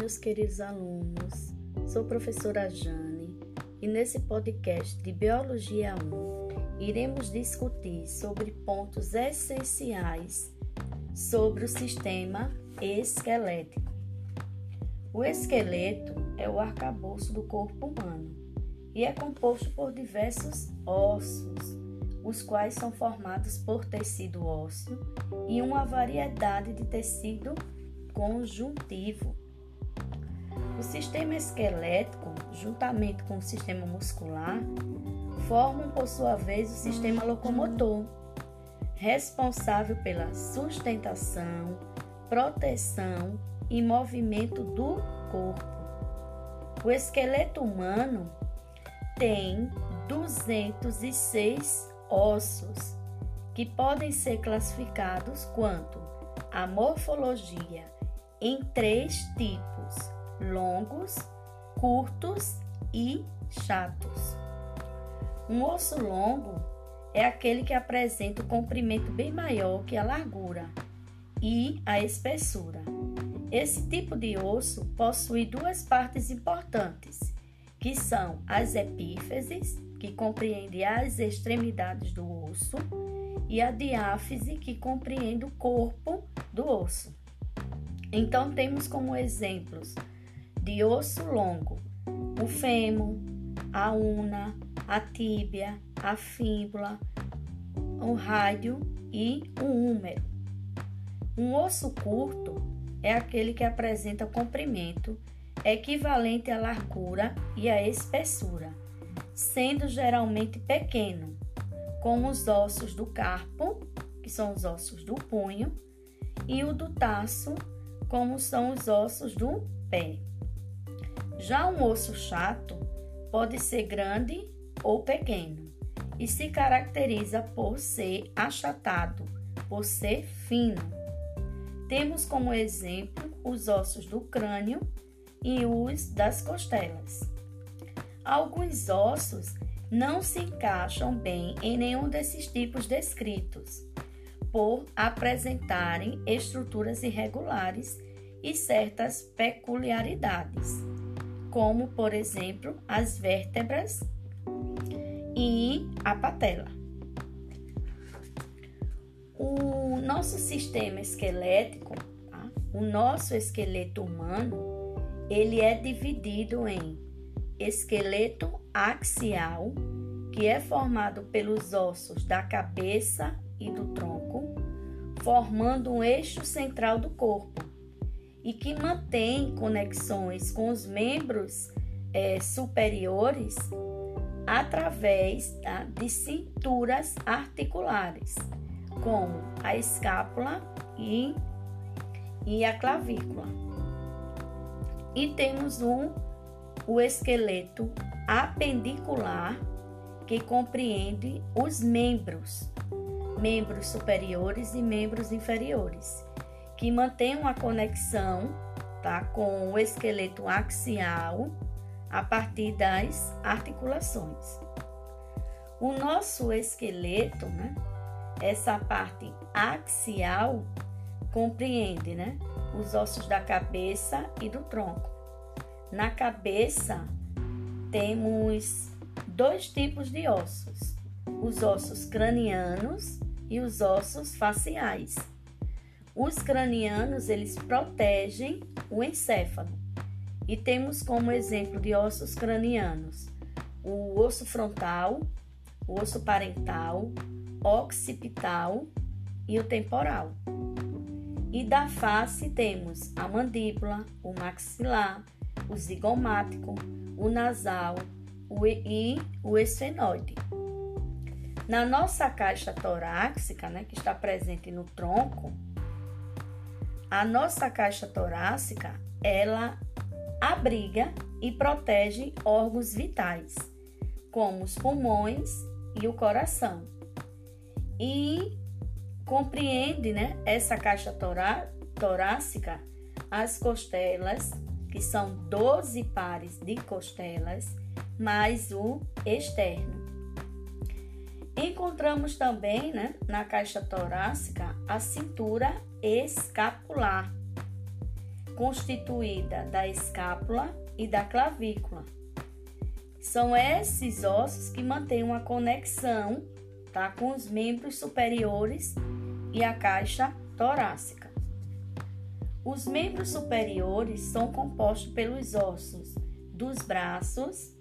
meus queridos alunos. Sou professora Jane e nesse podcast de Biologia 1 iremos discutir sobre pontos essenciais sobre o sistema esquelético. O esqueleto é o arcabouço do corpo humano e é composto por diversos ossos, os quais são formados por tecido ósseo e uma variedade de tecido conjuntivo. O sistema esquelético, juntamente com o sistema muscular, formam por sua vez o sistema locomotor, responsável pela sustentação, proteção e movimento do corpo. O esqueleto humano tem 206 ossos, que podem ser classificados quanto a morfologia em três tipos: longos, curtos e chatos. Um osso longo é aquele que apresenta o comprimento bem maior que a largura e a espessura. Esse tipo de osso possui duas partes importantes, que são as epífises, que compreende as extremidades do osso, e a diáfise, que compreende o corpo do osso. Então, temos como exemplos de osso longo o fêmur, a una, a tíbia, a fíbula, o rádio e o húmero. Um osso curto é aquele que apresenta comprimento equivalente à largura e à espessura, sendo geralmente pequeno, como os ossos do carpo, que são os ossos do punho, e o do taço, como são os ossos do pé. Já um osso chato pode ser grande ou pequeno e se caracteriza por ser achatado, por ser fino. Temos como exemplo os ossos do crânio e os das costelas. Alguns ossos não se encaixam bem em nenhum desses tipos descritos por apresentarem estruturas irregulares e certas peculiaridades, como, por exemplo, as vértebras e a patela. O nosso sistema esquelético, tá? o nosso esqueleto humano, ele é dividido em esqueleto axial, que é formado pelos ossos da cabeça e do tronco, formando um eixo central do corpo e que mantém conexões com os membros é, superiores através tá, de cinturas articulares, como a escápula e, e a clavícula. E temos um, o esqueleto apendicular, que compreende os membros membros superiores e membros inferiores, que mantêm uma conexão tá, com o esqueleto axial a partir das articulações. O nosso esqueleto, né, essa parte axial, compreende né, os ossos da cabeça e do tronco. Na cabeça, temos dois tipos de ossos: os ossos cranianos e os ossos faciais. Os cranianos, eles protegem o encéfalo. E temos como exemplo de ossos cranianos o osso frontal, o osso parental, occipital e o temporal. E da face temos a mandíbula, o maxilar, o zigomático, o nasal o e o esfenoide. Na nossa caixa torácica, né, que está presente no tronco, a nossa caixa torácica, ela abriga e protege órgãos vitais, como os pulmões e o coração. E compreende, né, essa caixa torá torácica as costelas, que são 12 pares de costelas, mais o externo. Encontramos também né, na caixa torácica a cintura escapular, constituída da escápula e da clavícula. São esses ossos que mantêm uma conexão tá, com os membros superiores e a caixa torácica. Os membros superiores são compostos pelos ossos dos braços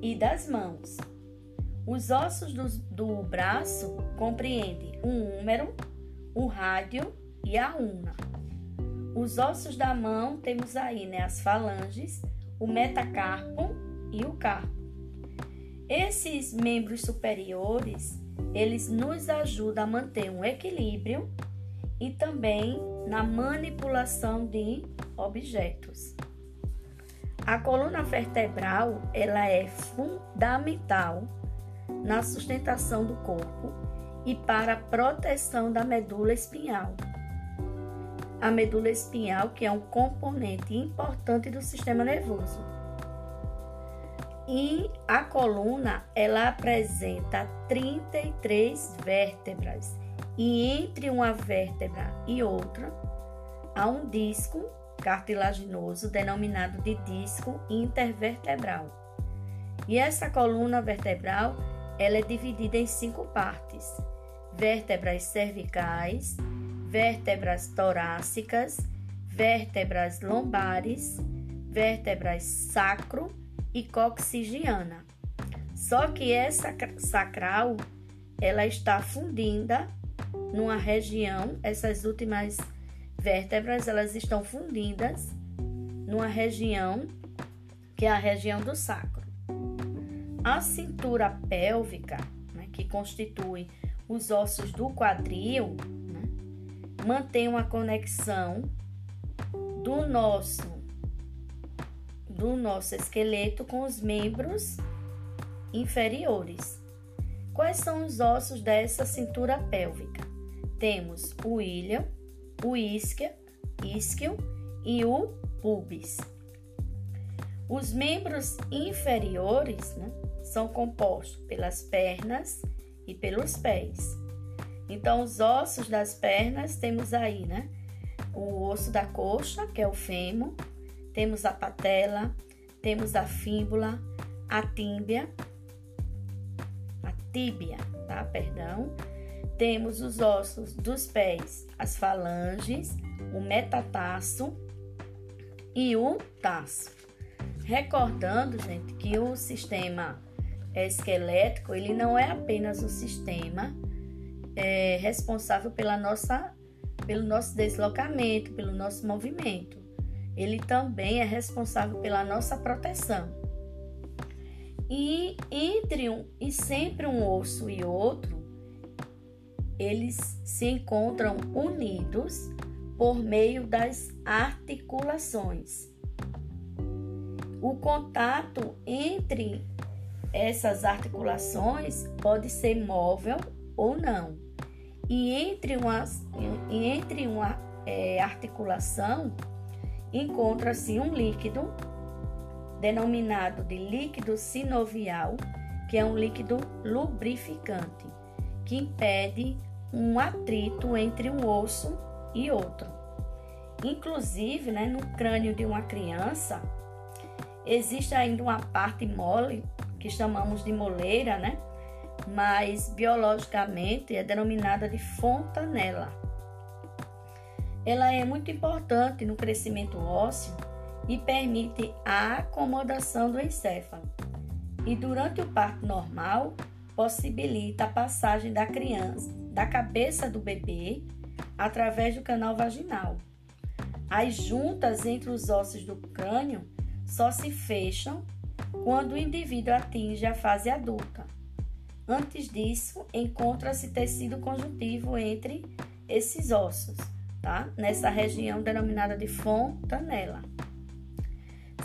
e das mãos. Os ossos do, do braço compreendem o húmero, o rádio e a una. Os ossos da mão temos aí né, as falanges, o metacarpo e o carpo. Esses membros superiores, eles nos ajudam a manter um equilíbrio e também na manipulação de objetos. A coluna vertebral, ela é fundamental na sustentação do corpo e para a proteção da medula espinhal. A medula espinhal, que é um componente importante do sistema nervoso. E a coluna, ela apresenta 33 vértebras. E entre uma vértebra e outra, há um disco cartilaginoso denominado de disco intervertebral. E essa coluna vertebral ela é dividida em cinco partes: vértebras cervicais, vértebras torácicas, vértebras lombares, vértebras sacro e coxigiana. Só que essa sacral ela está fundida numa região, essas últimas vértebras elas estão fundidas numa região que é a região do sacro. A cintura pélvica, né, que constitui os ossos do quadril, né, mantém uma conexão do nosso do nosso esqueleto com os membros inferiores. Quais são os ossos dessa cintura pélvica? Temos o ilho, o isquio, isquio e o pubis. Os membros inferiores né, são compostos pelas pernas e pelos pés. Então, os ossos das pernas temos aí, né? O osso da coxa, que é o fêmur, temos a patela, temos a fíbula, a tíbia, a tíbia, tá? Perdão temos os ossos dos pés, as falanges, o metatarso e o tarso. Recordando, gente, que o sistema esquelético ele não é apenas o sistema é, responsável pela nossa, pelo nosso deslocamento, pelo nosso movimento. Ele também é responsável pela nossa proteção. E entre um e sempre um osso e outro eles se encontram unidos por meio das articulações. O contato entre essas articulações pode ser móvel ou não. E entre uma, entre uma é, articulação encontra-se um líquido denominado de líquido sinovial, que é um líquido lubrificante que impede um atrito entre um osso e outro. Inclusive, né, no crânio de uma criança, existe ainda uma parte mole, que chamamos de moleira, né? mas biologicamente é denominada de fontanela. Ela é muito importante no crescimento ósseo e permite a acomodação do encéfalo. E durante o parto normal, possibilita a passagem da criança, da cabeça do bebê, através do canal vaginal. As juntas entre os ossos do crânio só se fecham quando o indivíduo atinge a fase adulta. Antes disso, encontra-se tecido conjuntivo entre esses ossos, tá? Nessa região denominada de fontanela.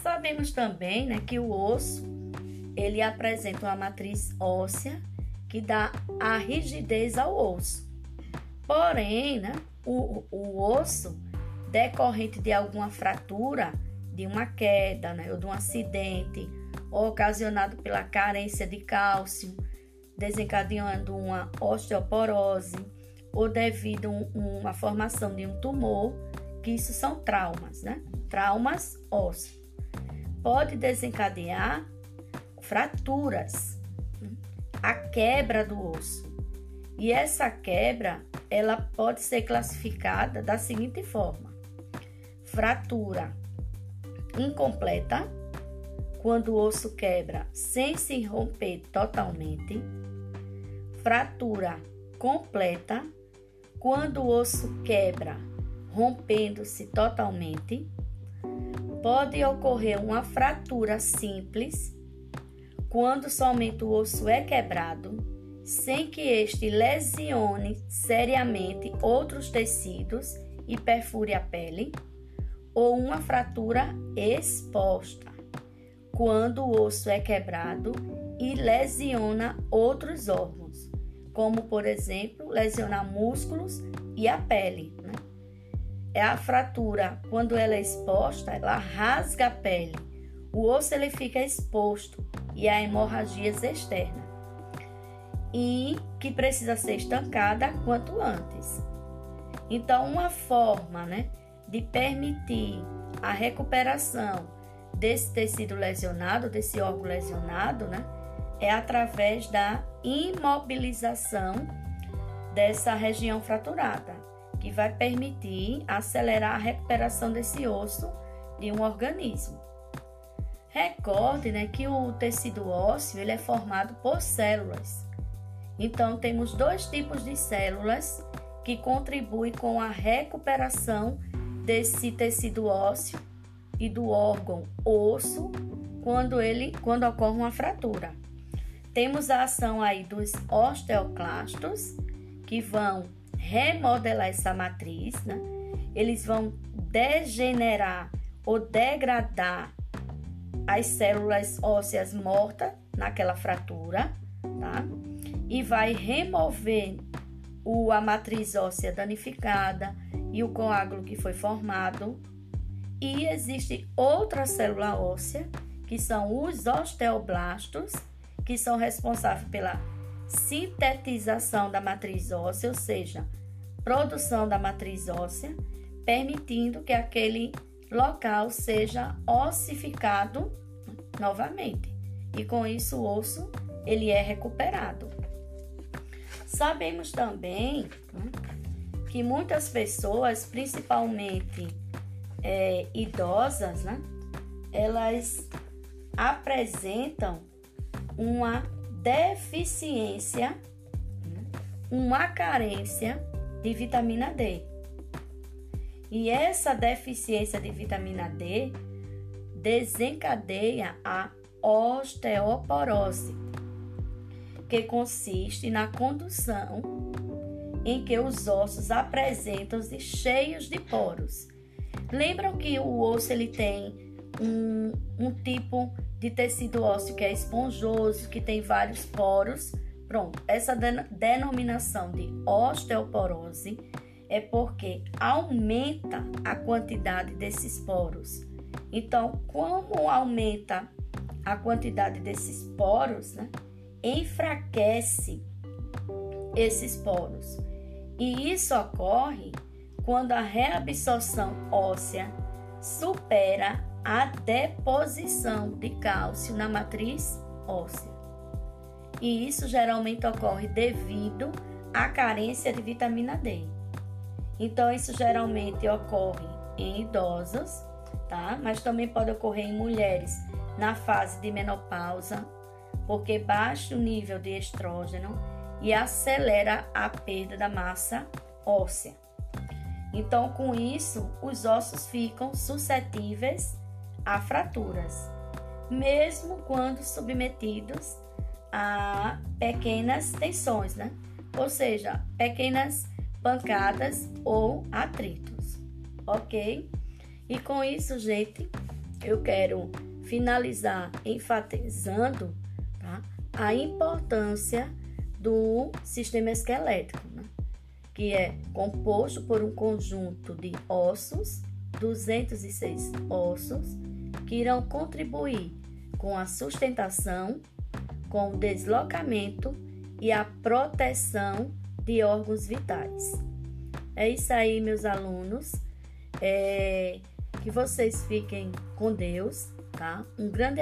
Sabemos também, né, que o osso ele apresenta uma matriz óssea que dá a rigidez ao osso. Porém, né, o, o osso decorrente de alguma fratura, de uma queda, né, ou de um acidente, ocasionado pela carência de cálcio, desencadeando uma osteoporose, ou devido a uma formação de um tumor, que isso são traumas, né? Traumas ósseos. Pode desencadear fraturas, a quebra do osso. E essa quebra, ela pode ser classificada da seguinte forma: fratura incompleta, quando o osso quebra sem se romper totalmente, fratura completa, quando o osso quebra rompendo-se totalmente, pode ocorrer uma fratura simples, quando somente o osso é quebrado, sem que este lesione seriamente outros tecidos e perfure a pele, ou uma fratura exposta quando o osso é quebrado e lesiona outros órgãos, como por exemplo lesionar músculos e a pele. Né? É a fratura, quando ela é exposta, ela rasga a pele, o osso ele fica exposto e a hemorragias externa e que precisa ser estancada quanto antes. Então, uma forma né, de permitir a recuperação desse tecido lesionado, desse órgão lesionado, né, é através da imobilização dessa região fraturada, que vai permitir acelerar a recuperação desse osso de um organismo. Recorde né, que o tecido ósseo ele é formado por células. Então, temos dois tipos de células que contribuem com a recuperação desse tecido ósseo e do órgão osso quando ele quando ocorre uma fratura. Temos a ação aí dos osteoclastos que vão remodelar essa matriz, né? Eles vão degenerar ou degradar as células ósseas mortas naquela fratura, tá? E vai remover o, a matriz óssea danificada e o coágulo que foi formado e existe outra célula óssea, que são os osteoblastos, que são responsáveis pela sintetização da matriz óssea, ou seja, produção da matriz óssea, permitindo que aquele local seja ossificado novamente. E com isso o osso ele é recuperado. Sabemos também né, que muitas pessoas, principalmente é, idosas, né, elas apresentam uma deficiência, uma carência de vitamina D. E essa deficiência de vitamina D desencadeia a osteoporose, que consiste na condução em que os ossos apresentam-se cheios de poros Lembram que o osso ele tem um, um tipo de tecido ósseo que é esponjoso, que tem vários poros. Pronto, essa denominação de osteoporose é porque aumenta a quantidade desses poros. Então, como aumenta a quantidade desses poros, né, enfraquece esses poros. E isso ocorre quando a reabsorção óssea supera a deposição de cálcio na matriz óssea. E isso geralmente ocorre devido à carência de vitamina D. Então, isso geralmente ocorre em idosos, tá? Mas também pode ocorrer em mulheres na fase de menopausa, porque baixa o nível de estrógeno e acelera a perda da massa óssea. Então, com isso, os ossos ficam suscetíveis a fraturas, mesmo quando submetidos a pequenas tensões, né? Ou seja, pequenas pancadas ou atritos, ok? E com isso, gente, eu quero finalizar enfatizando tá? a importância do sistema esquelético que é composto por um conjunto de ossos, 206 ossos, que irão contribuir com a sustentação, com o deslocamento e a proteção de órgãos vitais. É isso aí, meus alunos. É, que vocês fiquem com Deus, tá? Um grande,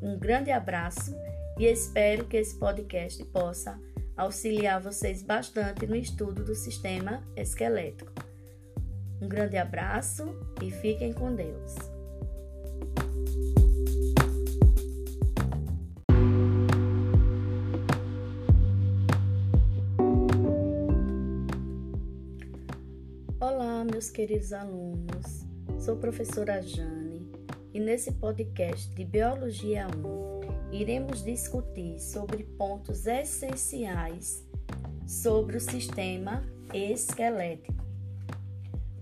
um grande abraço e espero que esse podcast possa auxiliar vocês bastante no estudo do sistema esquelético. Um grande abraço e fiquem com Deus. Olá, meus queridos alunos. Sou professora Jane e nesse podcast de Biologia 1 iremos discutir sobre pontos essenciais sobre o sistema esquelético.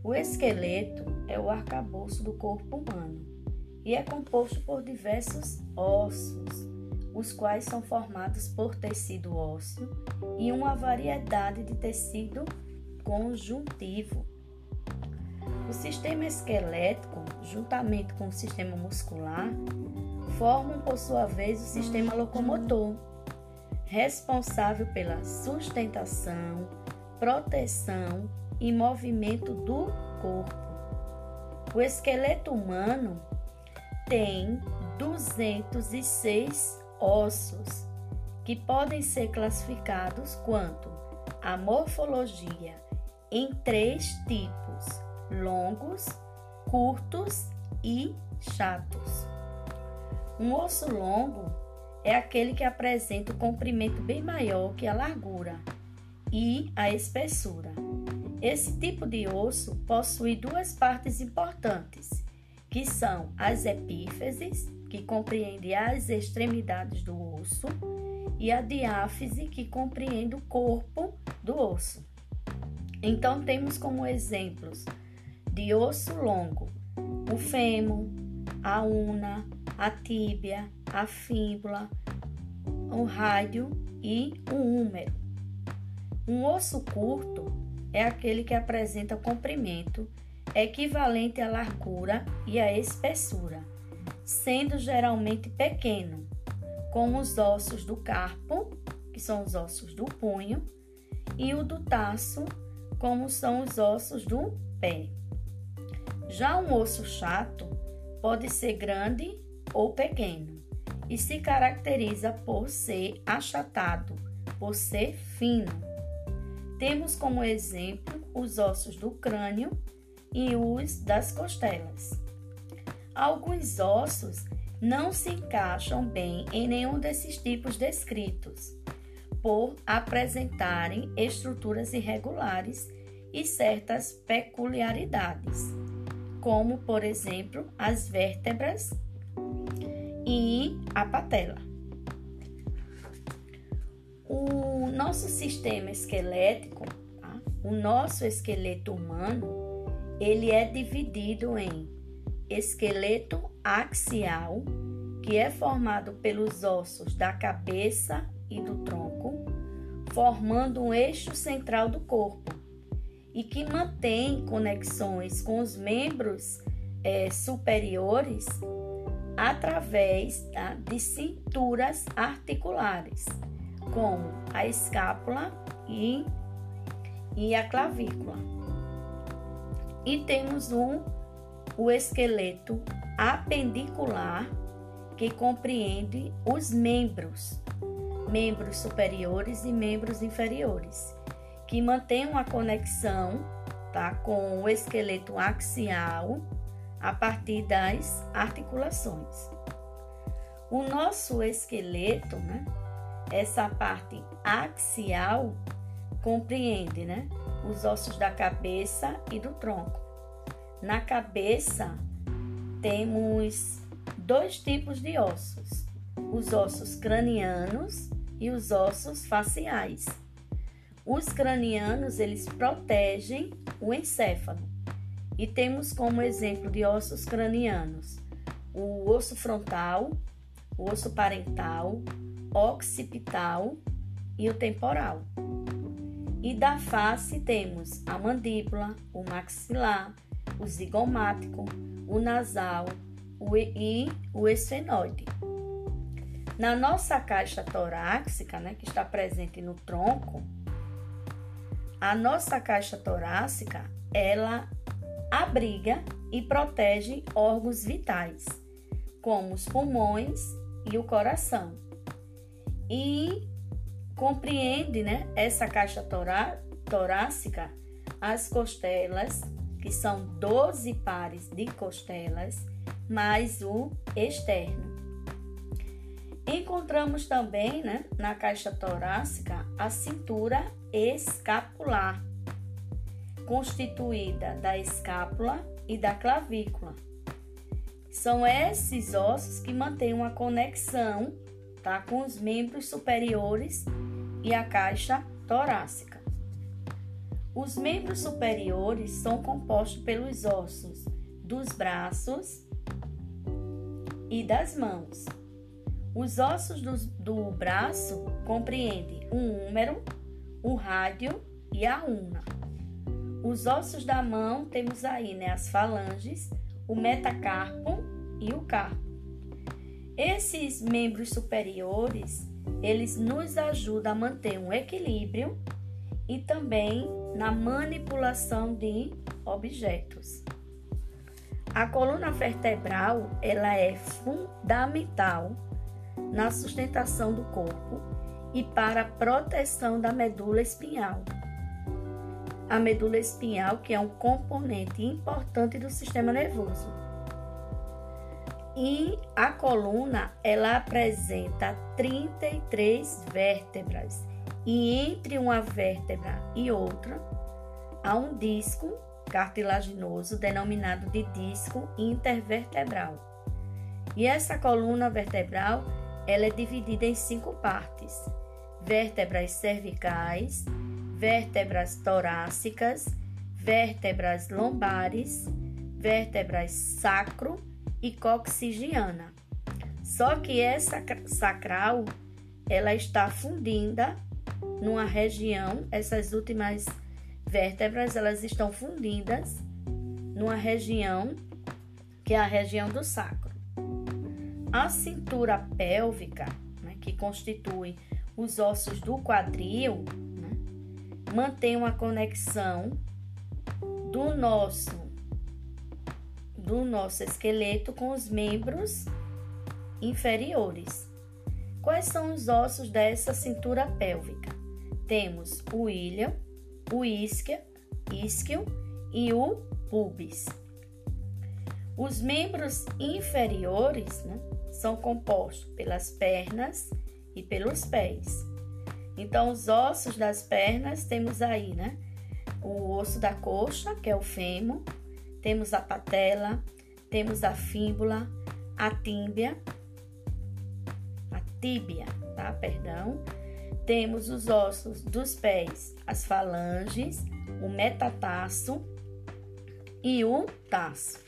O esqueleto é o arcabouço do corpo humano e é composto por diversos ossos, os quais são formados por tecido ósseo e uma variedade de tecido conjuntivo. O sistema esquelético, juntamente com o sistema muscular, formam por sua vez o sistema locomotor, responsável pela sustentação, proteção e movimento do corpo. O esqueleto humano tem 206 ossos, que podem ser classificados quanto a morfologia em três tipos: longos, curtos e chatos. Um osso longo é aquele que apresenta o comprimento bem maior que a largura e a espessura. Esse tipo de osso possui duas partes importantes, que são as epífises, que compreende as extremidades do osso, e a diáfise, que compreende o corpo do osso. Então, temos como exemplos de osso longo o fêmur, a una, a tíbia, a fíbula, o rádio e o húmero. Um osso curto é aquele que apresenta comprimento equivalente à largura e à espessura, sendo geralmente pequeno, como os ossos do carpo, que são os ossos do punho, e o do taço, como são os ossos do pé. Já um osso chato pode ser grande ou pequeno e se caracteriza por ser achatado, por ser fino. Temos como exemplo os ossos do crânio e os das costelas. Alguns ossos não se encaixam bem em nenhum desses tipos descritos por apresentarem estruturas irregulares e certas peculiaridades, como, por exemplo, as vértebras e a patela. O nosso sistema esquelético, tá? o nosso esqueleto humano, ele é dividido em esqueleto axial, que é formado pelos ossos da cabeça e do tronco, formando um eixo central do corpo e que mantém conexões com os membros é, superiores através tá, de cinturas articulares, como a escápula e, e a clavícula. E temos um, o esqueleto apendicular, que compreende os membros membros superiores e membros inferiores, que mantém uma conexão tá, com o esqueleto axial a partir das articulações. O nosso esqueleto, né, essa parte axial, compreende né, os ossos da cabeça e do tronco. Na cabeça, temos dois tipos de ossos: os ossos cranianos e os ossos faciais. Os cranianos, eles protegem o encéfalo. E temos como exemplo de ossos cranianos o osso frontal, o osso parental, occipital e o temporal. E da face temos a mandíbula, o maxilar, o zigomático, o nasal o e o esfenoide. Na nossa caixa torácica, né, que está presente no tronco, a nossa caixa torácica, ela abriga e protege órgãos vitais, como os pulmões e o coração. E compreende né, essa caixa torá torácica as costelas, que são 12 pares de costelas, mais o externo. Encontramos também né, na caixa torácica a cintura escapular, constituída da escápula e da clavícula. São esses ossos que mantêm uma conexão tá, com os membros superiores e a caixa torácica. Os membros superiores são compostos pelos ossos dos braços e das mãos. Os ossos do, do braço compreendem o húmero, o rádio e a una. Os ossos da mão temos aí né, as falanges, o metacarpo e o carpo. Esses membros superiores, eles nos ajudam a manter um equilíbrio e também na manipulação de objetos. A coluna vertebral, ela é fundamental na sustentação do corpo e para a proteção da medula espinhal. A medula espinhal, que é um componente importante do sistema nervoso. E a coluna, ela apresenta 33 vértebras. E entre uma vértebra e outra, há um disco cartilaginoso denominado de disco intervertebral. E essa coluna vertebral, ela é dividida em cinco partes: vértebras cervicais, vértebras torácicas, vértebras lombares, vértebras sacro e coxigiana. Só que essa sacral, ela está fundida numa região, essas últimas vértebras, elas estão fundidas numa região que é a região do sacro. A cintura pélvica, né, que constitui os ossos do quadril, mantém uma conexão do nosso do nosso esqueleto com os membros inferiores. Quais são os ossos dessa cintura pélvica? Temos o ilha, o isquio, isquio e o pubis. Os membros inferiores né, são compostos pelas pernas e pelos pés. Então, os ossos das pernas temos aí, né? O osso da coxa, que é o fêmur, temos a patela, temos a fíbula, a tíbia, a tíbia, tá? Perdão. Temos os ossos dos pés, as falanges, o metatarso e o tarso.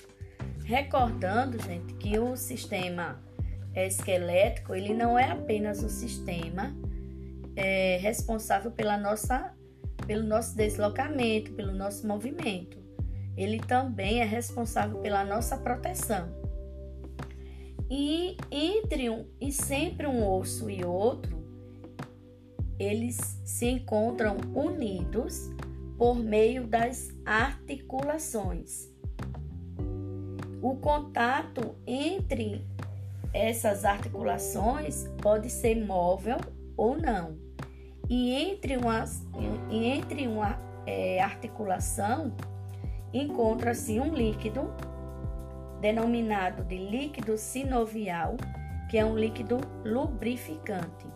Recordando, gente, que o sistema esquelético ele não é apenas o sistema é, responsável pela nossa, pelo nosso deslocamento, pelo nosso movimento. Ele também é responsável pela nossa proteção. E entre um e sempre um osso e outro, eles se encontram unidos por meio das articulações. O contato entre essas articulações pode ser móvel ou não. E entre uma, entre uma é, articulação encontra-se um líquido denominado de líquido sinovial, que é um líquido lubrificante,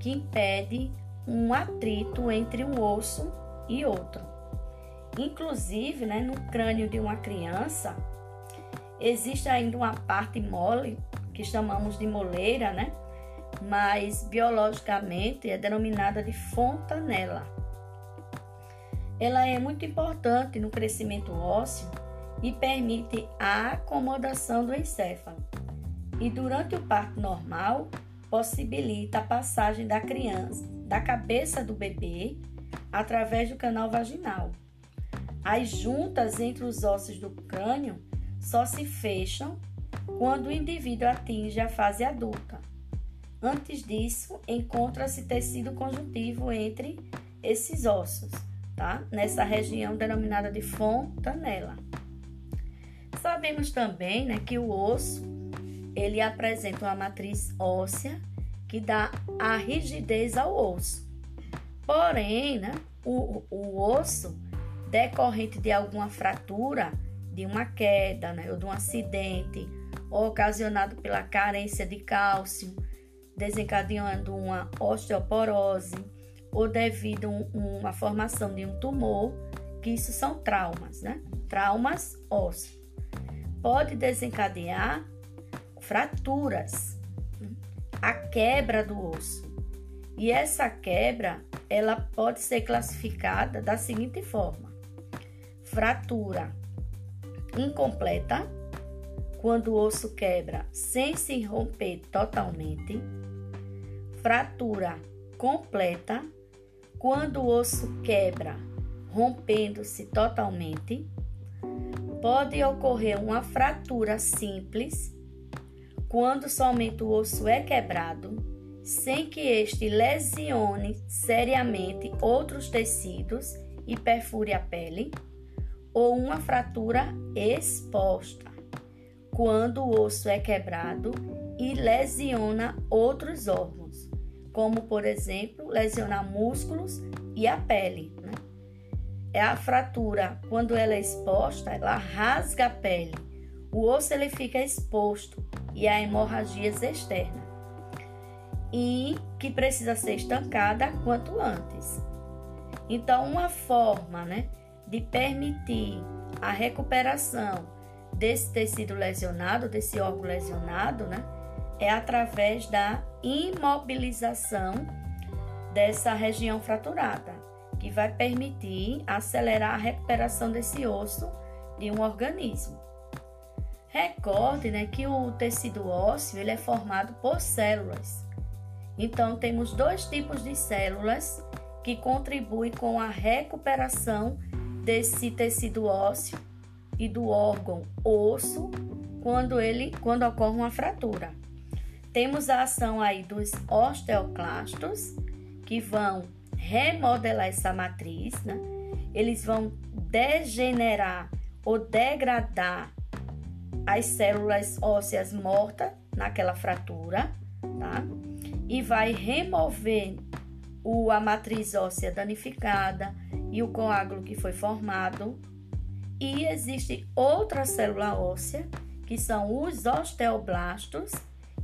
que impede um atrito entre um osso e outro. Inclusive, né, no crânio de uma criança, existe ainda uma parte mole, que chamamos de moleira, né? Mas biologicamente é denominada de fontanela. Ela é muito importante no crescimento ósseo e permite a acomodação do encéfalo. E durante o parto normal, possibilita a passagem da criança, da cabeça do bebê, através do canal vaginal. As juntas entre os ossos do crânio só se fecham quando o indivíduo atinge a fase adulta. Antes disso, encontra-se tecido conjuntivo entre esses ossos, tá? Nessa região denominada de fontanela. Sabemos também né, que o osso ele apresenta uma matriz óssea que dá a rigidez ao osso. Porém, né, o, o osso decorrente de alguma fratura, de uma queda, né, ou de um acidente, ocasionado pela carência de cálcio, desencadeando uma osteoporose, ou devido a uma formação de um tumor, que isso são traumas, né? Traumas ósseos. Pode desencadear fraturas, a quebra do osso. E essa quebra, ela pode ser classificada da seguinte forma: fratura incompleta, quando o osso quebra sem se romper totalmente, fratura completa, quando o osso quebra rompendo-se totalmente, pode ocorrer uma fratura simples quando somente o osso é quebrado, sem que este lesione seriamente outros tecidos e perfure a pele, ou uma fratura exposta, quando o osso é quebrado e lesiona outros órgãos, como por exemplo, lesionar músculos e a pele. Né? É a fratura, quando ela é exposta, ela rasga a pele. O osso ele fica exposto e a hemorragias externas, e que precisa ser estancada quanto antes. Então, uma forma né, de permitir a recuperação desse tecido lesionado, desse órgão lesionado, né, é através da imobilização dessa região fraturada, que vai permitir acelerar a recuperação desse osso de um organismo. Recorde né, que o tecido ósseo ele é formado por células. Então, temos dois tipos de células que contribuem com a recuperação desse tecido ósseo e do órgão osso quando ele quando ocorre uma fratura. Temos a ação aí dos osteoclastos que vão remodelar essa matriz, né? Eles vão degenerar ou degradar as células ósseas mortas naquela fratura, tá? E vai remover o, a matriz óssea danificada e o coágulo que foi formado. E existe outra célula óssea, que são os osteoblastos,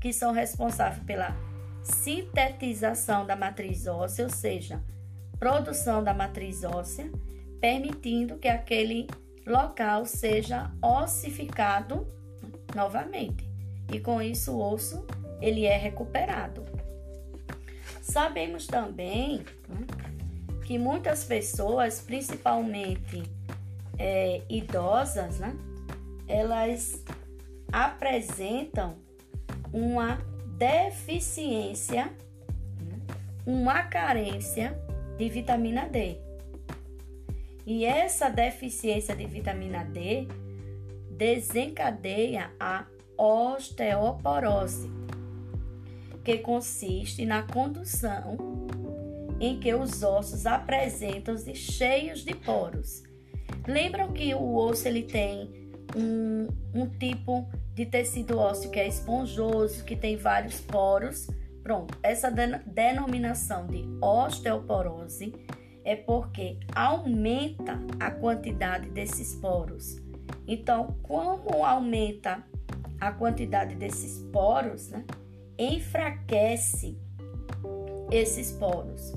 que são responsáveis pela sintetização da matriz óssea, ou seja, produção da matriz óssea, permitindo que aquele local seja ossificado novamente. E com isso o osso ele é recuperado. Sabemos também né, que muitas pessoas, principalmente é, idosas, né, elas apresentam uma deficiência, uma carência de vitamina D. E essa deficiência de vitamina D desencadeia a osteoporose, que consiste na condução em que os ossos apresentam-se cheios de poros. Lembram que o osso ele tem um, um tipo de tecido ósseo que é esponjoso, que tem vários poros. Pronto, essa denominação de osteoporose é porque aumenta a quantidade desses poros. Então, como aumenta a quantidade desses poros, né, enfraquece esses poros.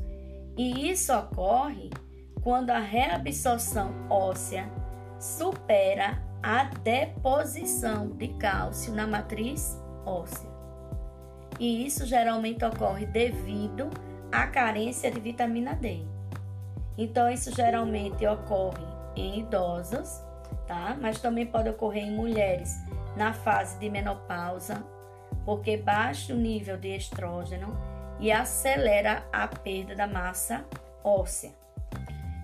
E isso ocorre quando a reabsorção óssea supera a deposição de cálcio na matriz óssea. E isso geralmente ocorre devido à carência de vitamina D. Então, isso geralmente ocorre em idosos, tá? Mas também pode ocorrer em mulheres na fase de menopausa, porque baixa o nível de estrógeno e acelera a perda da massa óssea.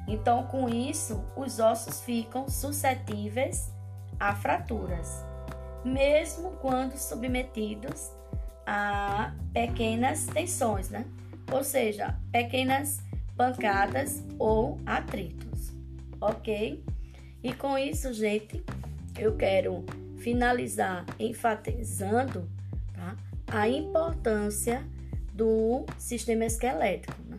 Então, com isso, os ossos ficam suscetíveis a fraturas, mesmo quando submetidos a pequenas tensões, né? Ou seja, pequenas pancadas ou atritos, ok? E com isso, gente, eu quero finalizar enfatizando tá, a importância do sistema esquelético, né?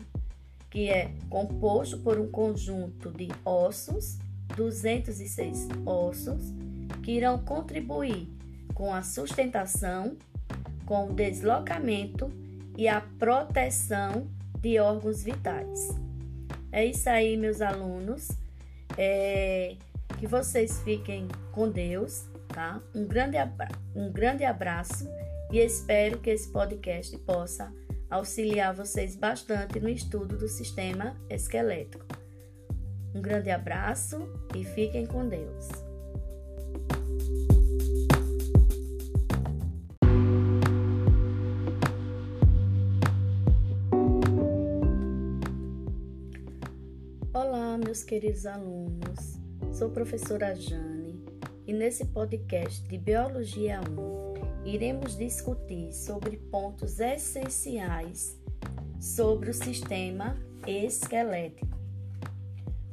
que é composto por um conjunto de ossos, 206 ossos, que irão contribuir com a sustentação, com o deslocamento e a proteção de órgãos vitais. É isso aí, meus alunos. É, que vocês fiquem com Deus, tá? Um grande, um grande abraço e espero que esse podcast possa auxiliar vocês bastante no estudo do sistema esquelético. Um grande abraço e fiquem com Deus. Meus queridos alunos. Sou professora Jane e nesse podcast de Biologia 1 iremos discutir sobre pontos essenciais sobre o sistema esquelético.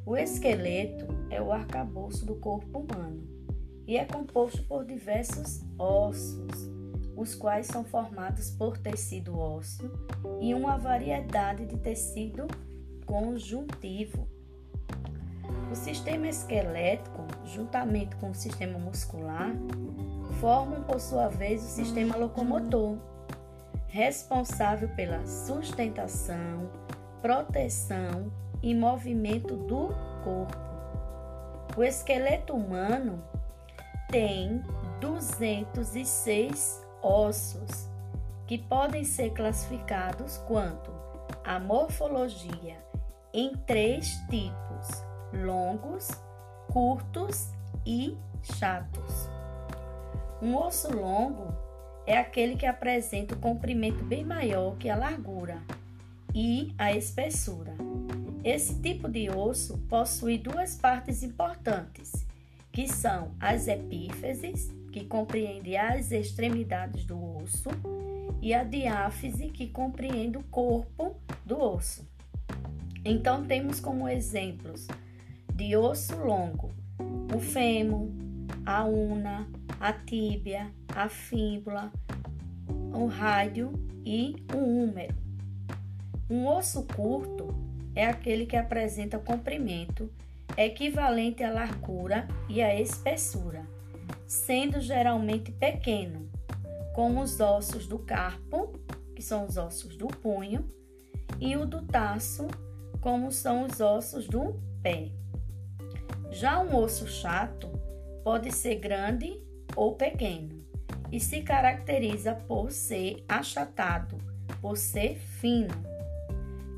O esqueleto é o arcabouço do corpo humano e é composto por diversos ossos, os quais são formados por tecido ósseo e uma variedade de tecido conjuntivo. O sistema esquelético, juntamente com o sistema muscular, formam, por sua vez, o sistema locomotor, responsável pela sustentação, proteção e movimento do corpo. O esqueleto humano tem 206 ossos, que podem ser classificados quanto a morfologia em três tipos: longos, curtos e chatos. Um osso longo é aquele que apresenta o comprimento bem maior que a largura e a espessura. Esse tipo de osso possui duas partes importantes, que são as epífises, que compreende as extremidades do osso, e a diáfise, que compreende o corpo do osso. Então, temos como exemplos de osso longo o fêmur, a una, a tíbia, a fíbula, o rádio e o húmero. Um osso curto é aquele que apresenta comprimento equivalente à largura e à espessura, sendo geralmente pequeno, como os ossos do carpo, que são os ossos do punho, e o do taço, como são os ossos do pé. Já um osso chato pode ser grande ou pequeno e se caracteriza por ser achatado, por ser fino.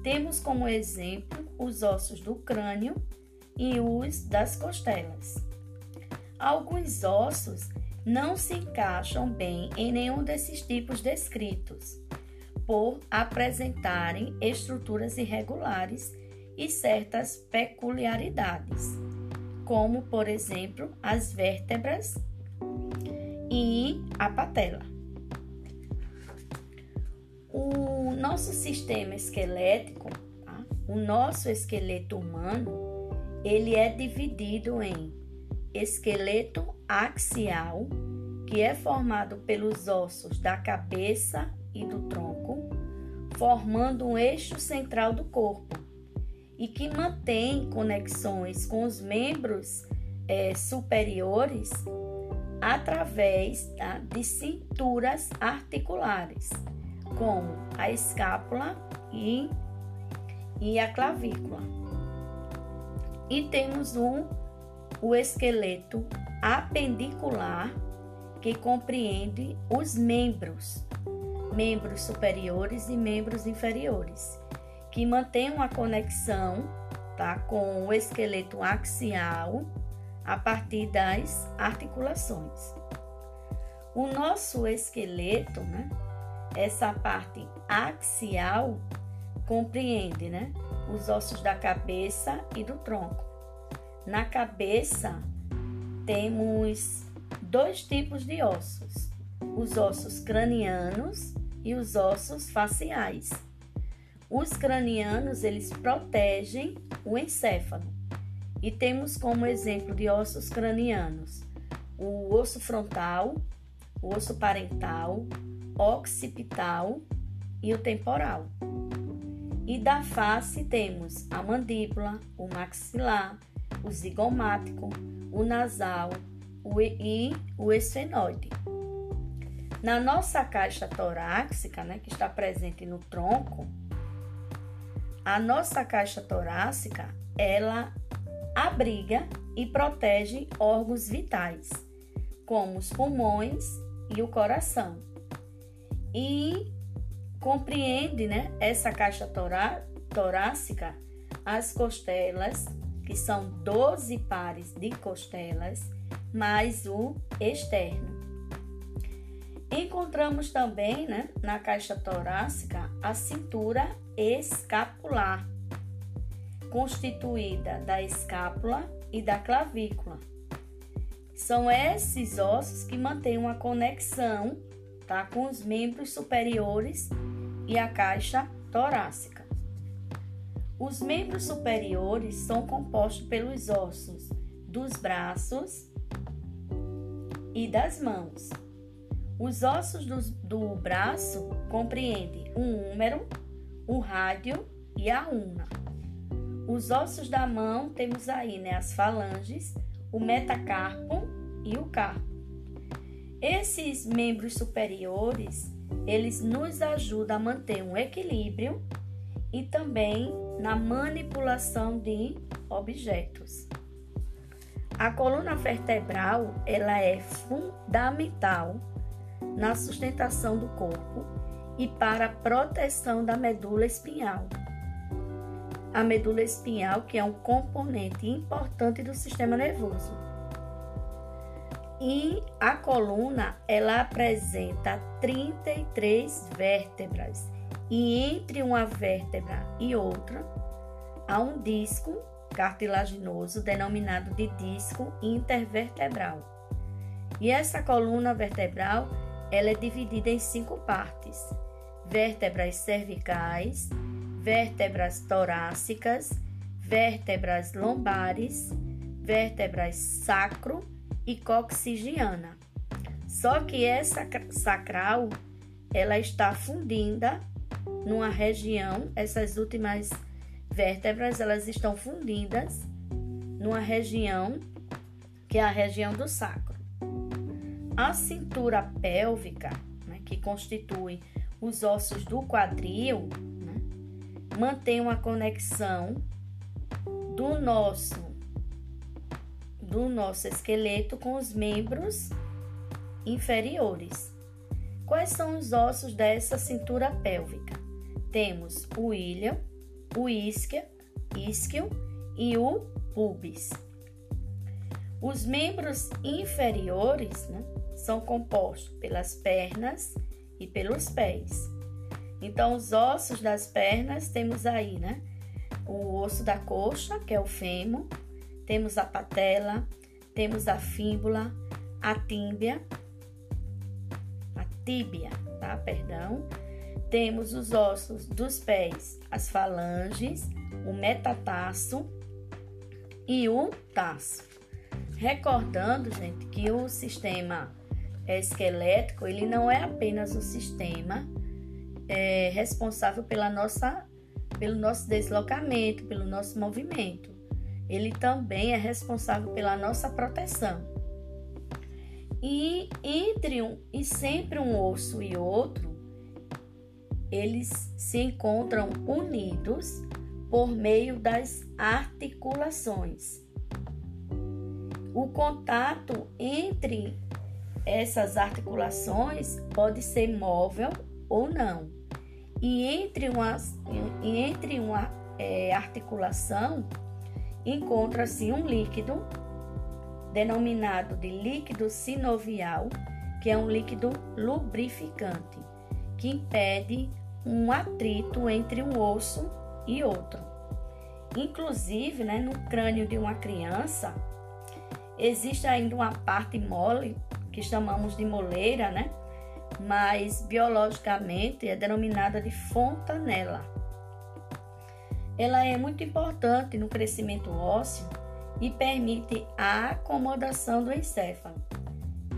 Temos como exemplo os ossos do crânio e os das costelas. Alguns ossos não se encaixam bem em nenhum desses tipos descritos, por apresentarem estruturas irregulares e certas peculiaridades, como, por exemplo, as vértebras e a patela. O nosso sistema esquelético, tá? o nosso esqueleto humano, ele é dividido em esqueleto axial, que é formado pelos ossos da cabeça e do tronco, formando um eixo central do corpo e que mantém conexões com os membros é, superiores através tá, de cinturas articulares, como a escápula e, e a clavícula. E temos um, o esqueleto apendicular, que compreende os membros, membros superiores e membros inferiores, que mantém uma conexão tá, com o esqueleto axial a partir das articulações. O nosso esqueleto, né, essa parte axial, compreende né, os ossos da cabeça e do tronco. Na cabeça, temos dois tipos de ossos: os ossos cranianos e os ossos faciais. Os cranianos, eles protegem o encéfalo e temos como exemplo de ossos cranianos o osso frontal, o osso parental, occipital e o temporal. E da face temos a mandíbula, o maxilar, o zigomático, o nasal o e o esfenoide. Na nossa caixa torácica, né, que está presente no tronco, a nossa caixa torácica, ela abriga e protege órgãos vitais, como os pulmões e o coração. E compreende né, essa caixa torá torácica as costelas, que são 12 pares de costelas, mais o externo. Encontramos também né, na caixa torácica a cintura escapular, constituída da escápula e da clavícula. São esses ossos que mantêm uma conexão tá, com os membros superiores e a caixa torácica. Os membros superiores são compostos pelos ossos dos braços e das mãos. Os ossos do, do braço compreendem o húmero, o rádio e a una. Os ossos da mão temos aí né, as falanges, o metacarpo e o carpo. Esses membros superiores eles nos ajudam a manter um equilíbrio e também na manipulação de objetos. A coluna vertebral ela é fundamental na sustentação do corpo e para a proteção da medula espinhal. A medula espinhal, que é um componente importante do sistema nervoso. E a coluna, ela apresenta 33 vértebras. E entre uma vértebra e outra, há um disco cartilaginoso denominado de disco intervertebral. E essa coluna vertebral, ela é dividida em cinco partes: vértebras cervicais, vértebras torácicas, vértebras lombares, vértebras sacro e coxigiana. Só que essa sacral, ela está fundida numa região, essas últimas vértebras, elas estão fundidas numa região que é a região do sacro. A cintura pélvica, né, que constitui os ossos do quadril, né, mantém uma conexão do nosso do nosso esqueleto com os membros inferiores. Quais são os ossos dessa cintura pélvica? Temos o ilho, o isquio, isquio e o pubis. Os membros inferiores né, são compostos pelas pernas e pelos pés. Então, os ossos das pernas temos aí, né? O osso da coxa, que é o fêmur, temos a patela, temos a fíbula, a tíbia, a tíbia, tá? Perdão. Temos os ossos dos pés, as falanges, o metatarso e o taço. Recordando, gente, que o sistema esquelético, ele não é apenas o sistema é, responsável pela nossa, pelo nosso deslocamento, pelo nosso movimento ele também é responsável pela nossa proteção. E entre um e sempre um osso e outro, eles se encontram unidos por meio das articulações. O contato entre essas articulações pode ser móvel ou não. E entre uma, entre uma é, articulação encontra-se um líquido denominado de líquido sinovial, que é um líquido lubrificante, que impede um atrito entre um osso e outro. Inclusive, né, no crânio de uma criança, existe ainda uma parte mole, que chamamos de moleira, né? mas biologicamente é denominada de fontanela ela é muito importante no crescimento ósseo e permite a acomodação do encéfalo.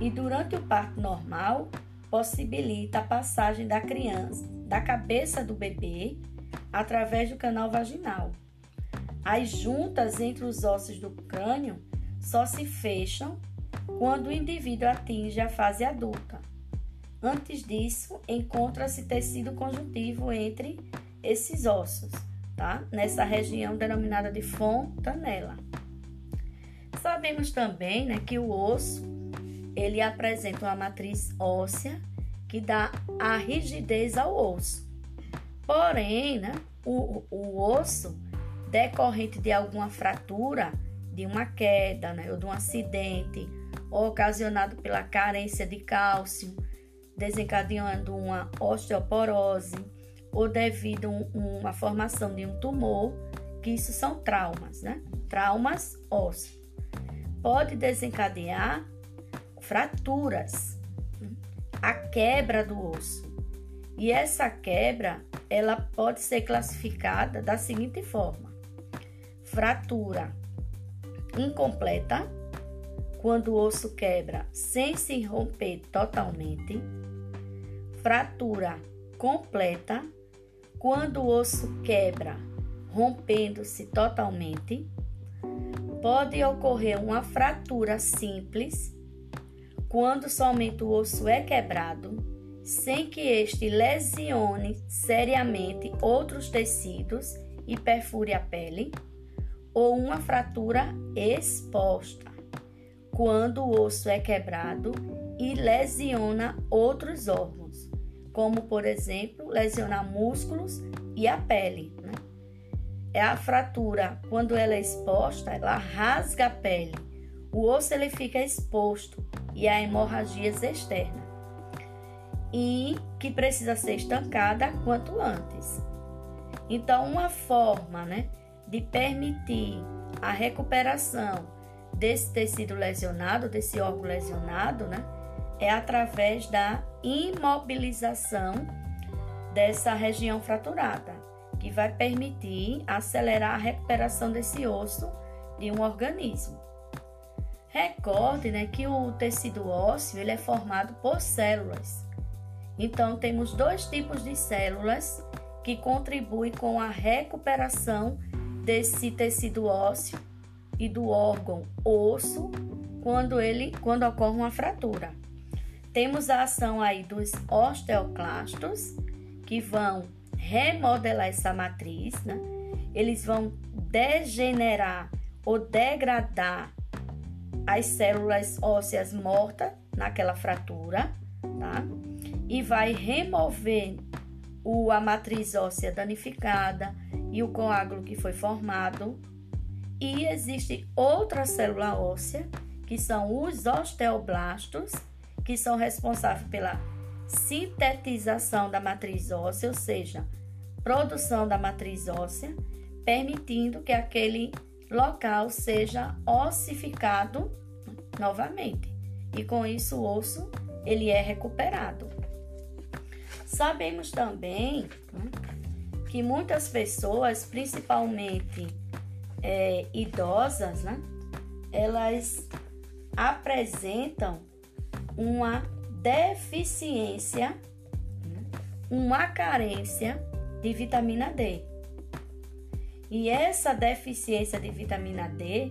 e durante o parto normal possibilita a passagem da criança, da cabeça do bebê, através do canal vaginal. As juntas entre os ossos do crânio só se fecham quando o indivíduo atinge a fase adulta. Antes disso, encontra-se tecido conjuntivo entre esses ossos, tá? Nessa região denominada de fontanela. Sabemos também, né, que o osso ele apresenta uma matriz óssea que dá a rigidez ao osso. Porém, né, o, o osso decorrente de alguma fratura, de uma queda, né, ou de um acidente, ocasionado pela carência de cálcio, desencadeando uma osteoporose ou devido a uma formação de um tumor, que isso são traumas, né? Traumas ósseos. Pode desencadear fraturas, a quebra do osso. E essa quebra, ela pode ser classificada da seguinte forma: fratura incompleta, quando o osso quebra sem se romper totalmente, fratura completa, quando o osso quebra rompendo-se totalmente, pode ocorrer uma fratura simples, quando somente o osso é quebrado, sem que este lesione seriamente outros tecidos e perfure a pele, ou uma fratura exposta, quando o osso é quebrado e lesiona outros órgãos, como por exemplo lesionar músculos e a pele. Né? É a fratura, quando ela é exposta, ela rasga a pele. O osso ele fica exposto e há hemorragias externas. E que precisa ser estancada quanto antes. Então, uma forma né, de permitir a recuperação desse tecido lesionado, desse órgão lesionado, né, é através da imobilização dessa região fraturada, que vai permitir acelerar a recuperação desse osso de um organismo. Recorde né, que o tecido ósseo ele é formado por células. Então, temos dois tipos de células que contribuem com a recuperação desse tecido ósseo e do órgão osso quando ele quando ocorre uma fratura. Temos a ação aí dos osteoclastos que vão remodelar essa matriz, né? Eles vão degenerar ou degradar as células ósseas mortas naquela fratura, tá? E vai remover o, a matriz óssea danificada e o coágulo que foi formado. E existe outra célula óssea, que são os osteoblastos, que são responsáveis pela sintetização da matriz óssea, ou seja, produção da matriz óssea, permitindo que aquele local seja ossificado novamente. E com isso o osso ele é recuperado. Sabemos também né, que muitas pessoas, principalmente é, idosas, né, elas apresentam uma deficiência, uma carência de vitamina D. E essa deficiência de vitamina D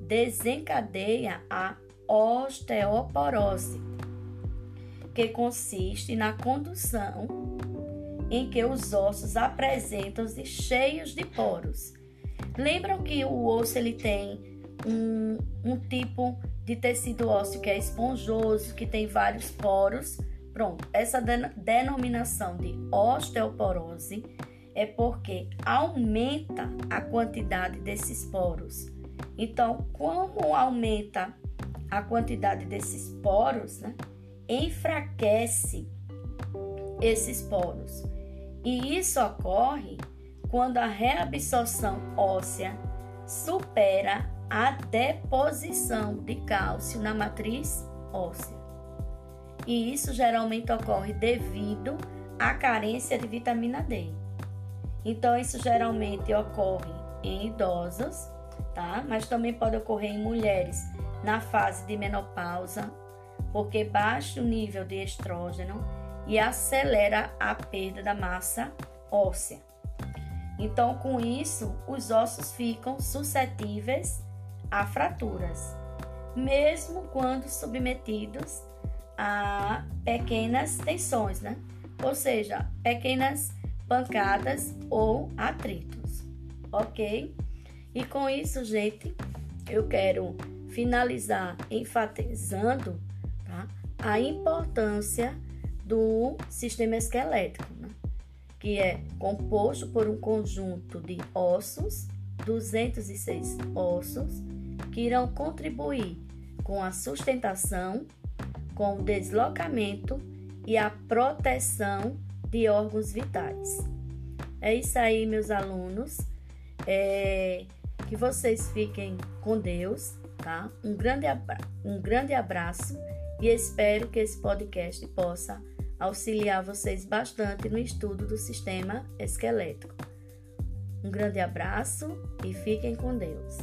desencadeia a osteoporose, que consiste na condução em que os ossos apresentam-se cheios de poros. Lembram que o osso ele tem um, um tipo de tecido ósseo que é esponjoso, que tem vários poros. Pronto, essa denominação de osteoporose é porque aumenta a quantidade desses poros. Então, como aumenta a quantidade desses poros, né, enfraquece esses poros. E isso ocorre quando a reabsorção óssea supera a deposição de cálcio na matriz óssea. E isso geralmente ocorre devido à carência de vitamina D. Então, isso geralmente ocorre em idosos, tá? Mas também pode ocorrer em mulheres na fase de menopausa, porque baixa o nível de estrógeno e acelera a perda da massa óssea. Então, com isso, os ossos ficam suscetíveis a fraturas, mesmo quando submetidos a pequenas tensões, né? Ou seja, pequenas pancadas ou atritos, ok? E com isso, gente, eu quero finalizar enfatizando tá? a importância do sistema esquelético, né? Que é composto por um conjunto de ossos, 206 ossos, que irão contribuir com a sustentação, com o deslocamento e a proteção de órgãos vitais. É isso aí, meus alunos. É, que vocês fiquem com Deus, tá? Um grande, um grande abraço e espero que esse podcast possa auxiliar vocês bastante no estudo do sistema esquelético. Um grande abraço e fiquem com Deus.